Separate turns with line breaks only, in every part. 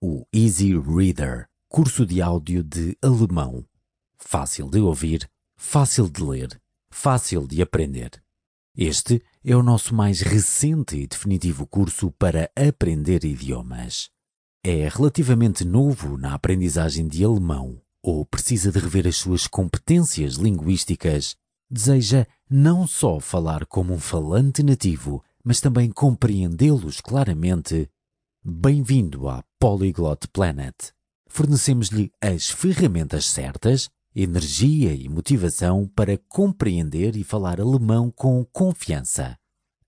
o Easy Reader, curso de áudio de alemão. Fácil de ouvir, fácil de ler, fácil de aprender. Este é o nosso mais recente e definitivo curso para aprender idiomas. É relativamente novo na aprendizagem de alemão ou precisa de rever as suas competências linguísticas, deseja não só falar como um falante nativo, mas também compreendê-los claramente. Bem-vindo à Polyglot Planet. Fornecemos-lhe as ferramentas certas, energia e motivação para compreender e falar alemão com confiança.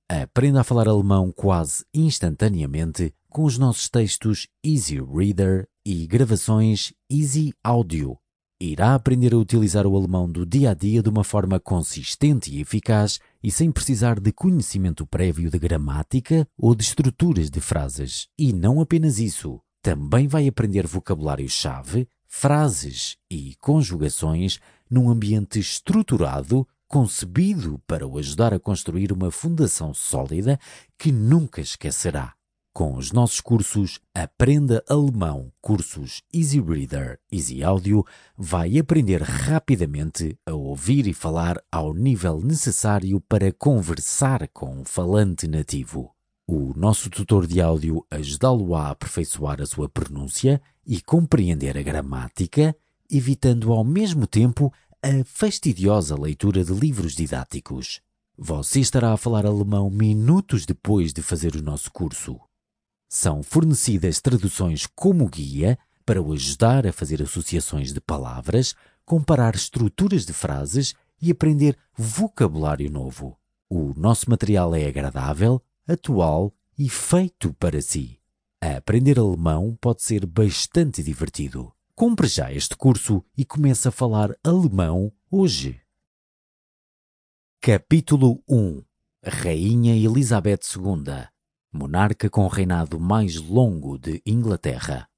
Aprenda a falar alemão quase instantaneamente com os nossos textos Easy Reader e gravações Easy Audio. Irá aprender a utilizar o alemão do dia a dia de uma forma consistente e eficaz e sem precisar de conhecimento prévio de gramática ou de estruturas de frases. E não apenas isso, também vai aprender vocabulário-chave, frases e conjugações num ambiente estruturado, concebido para o ajudar a construir uma fundação sólida que nunca esquecerá. Com os nossos cursos Aprenda Alemão, cursos Easy Reader, Easy Audio, vai aprender rapidamente a ouvir e falar ao nível necessário para conversar com um falante nativo. O nosso tutor de áudio ajudá-lo a aperfeiçoar a sua pronúncia e compreender a gramática, evitando ao mesmo tempo a fastidiosa leitura de livros didáticos. Você estará a falar alemão minutos depois de fazer o nosso curso. São fornecidas traduções como guia para o ajudar a fazer associações de palavras, comparar estruturas de frases e aprender vocabulário novo. O nosso material é agradável, atual e feito para si. aprender alemão pode ser bastante divertido. Compre já este curso e comece a falar alemão hoje. Capítulo 1 Rainha Elizabeth II monarca com reinado mais longo de Inglaterra.